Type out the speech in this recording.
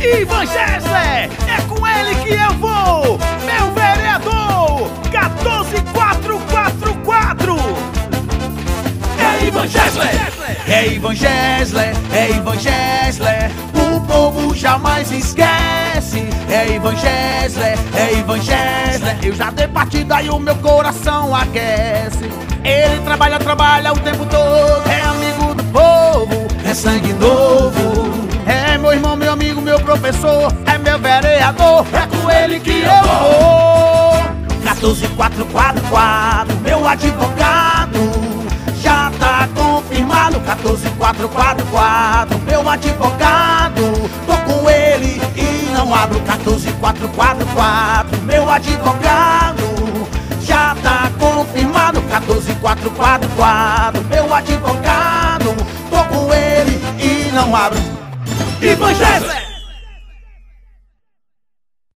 Ivan Gessler, é com ele que eu vou! Meu vereador, 14444! É Ivan Gessler! É Ivan Gessler, é Ivan Gessler, o povo jamais esquece. É Ivan Gessler, é Ivan Gessler, eu já dei partida e o meu coração aquece. Ele trabalha, trabalha o tempo todo, é amigo do povo, é sangue novo. Professor, é meu vereador, é com ele que eu vou. 14444, meu advogado, já tá confirmado. 14444, meu advogado, tô com ele e não abro. 14444, meu advogado, já tá confirmado. 14444, meu advogado, tô com ele e não abro. Ivan Gessler!